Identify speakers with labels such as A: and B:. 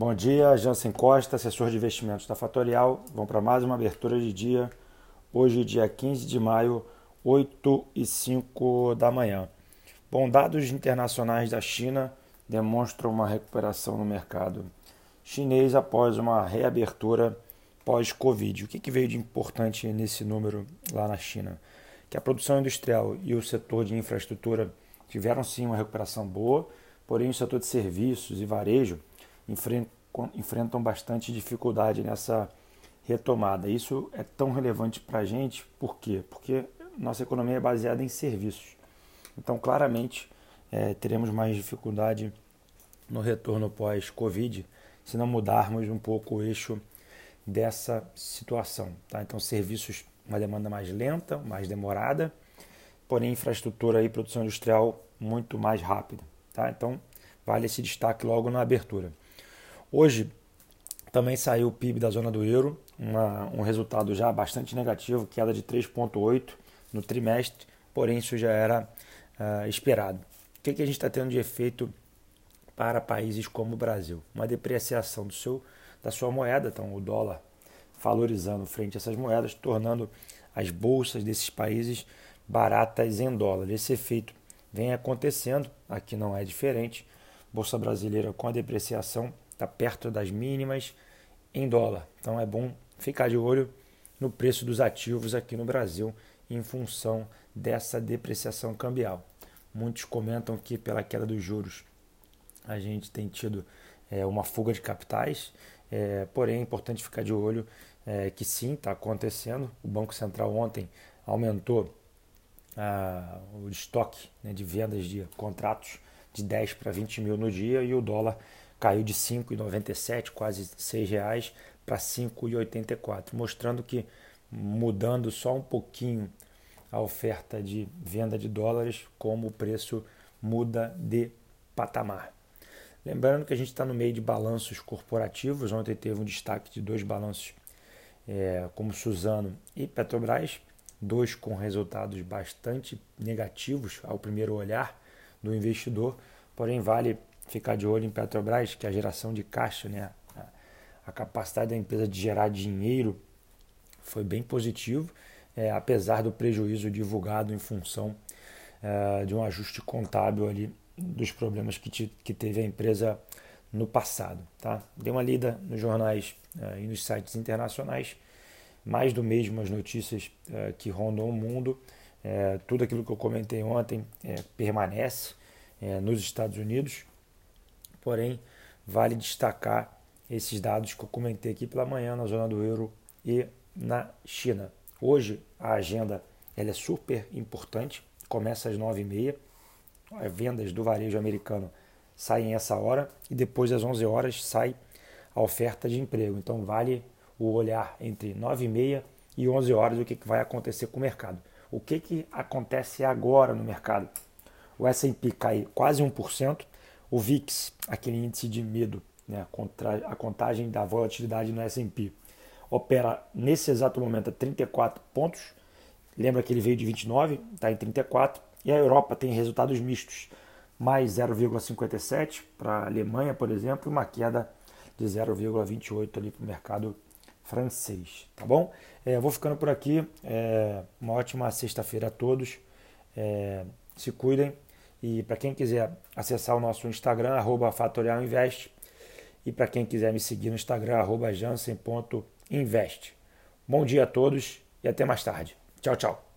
A: Bom dia, Jansen Costa, assessor de investimentos da Fatorial. Vamos para mais uma abertura de dia. Hoje, dia 15 de maio, 8 e 5 da manhã. Bom, dados internacionais da China demonstram uma recuperação no mercado chinês após uma reabertura pós-Covid. O que, que veio de importante nesse número lá na China? Que a produção industrial e o setor de infraestrutura tiveram sim uma recuperação boa, porém o setor de serviços e varejo enfrentam bastante dificuldade nessa retomada. Isso é tão relevante para a gente, por quê? Porque nossa economia é baseada em serviços. Então, claramente, é, teremos mais dificuldade no retorno pós-Covid se não mudarmos um pouco o eixo dessa situação. Tá? Então, serviços, uma demanda mais lenta, mais demorada, porém, infraestrutura e produção industrial muito mais rápida. Tá? Então, vale esse destaque logo na abertura. Hoje também saiu o PIB da zona do euro, uma, um resultado já bastante negativo, queda de 3,8% no trimestre, porém isso já era uh, esperado. O que, que a gente está tendo de efeito para países como o Brasil? Uma depreciação do seu, da sua moeda, então o dólar valorizando frente a essas moedas, tornando as bolsas desses países baratas em dólar. Esse efeito vem acontecendo, aqui não é diferente. Bolsa brasileira com a depreciação está perto das mínimas em dólar. Então é bom ficar de olho no preço dos ativos aqui no Brasil em função dessa depreciação cambial. Muitos comentam que pela queda dos juros a gente tem tido é, uma fuga de capitais, é, porém é importante ficar de olho é, que sim, está acontecendo. O Banco Central ontem aumentou ah, o estoque né, de vendas de contratos de 10 para 20 mil no dia e o dólar caiu de 5,97, quase R$ reais, para 5,84, mostrando que mudando só um pouquinho a oferta de venda de dólares, como o preço muda de patamar. Lembrando que a gente está no meio de balanços corporativos, ontem teve um destaque de dois balanços é, como Suzano e Petrobras, dois com resultados bastante negativos ao primeiro olhar do investidor, porém vale ficar de olho em Petrobras, que é a geração de caixa, né? a capacidade da empresa de gerar dinheiro foi bem positivo, é, apesar do prejuízo divulgado em função é, de um ajuste contábil ali dos problemas que, te, que teve a empresa no passado. Tá? Dê uma lida nos jornais é, e nos sites internacionais, mais do mesmo as notícias é, que rondam o mundo. É, tudo aquilo que eu comentei ontem permanece nos Estados Unidos porém vale destacar esses dados que eu comentei aqui pela manhã na zona do euro e na China. Hoje a agenda ela é super importante, começa às 9h30, as vendas do varejo americano saem essa hora e depois às 11 horas sai a oferta de emprego. Então vale o olhar entre 9h30 e 11 horas o que, que vai acontecer com o mercado. O que, que acontece agora no mercado? O S&P cai quase 1%, o VIX, aquele índice de medo, né, a contagem da volatilidade no S&P, opera nesse exato momento a 34 pontos. Lembra que ele veio de 29, está em 34. E a Europa tem resultados mistos, mais 0,57 para a Alemanha, por exemplo, e uma queda de 0,28 ali para o mercado francês, tá bom? É, vou ficando por aqui. É, uma ótima sexta-feira a todos. É, se cuidem e para quem quiser acessar o nosso Instagram, arroba fatorialinvest. E para quem quiser me seguir no Instagram, arroba jansen.invest. Bom dia a todos e até mais tarde. Tchau, tchau.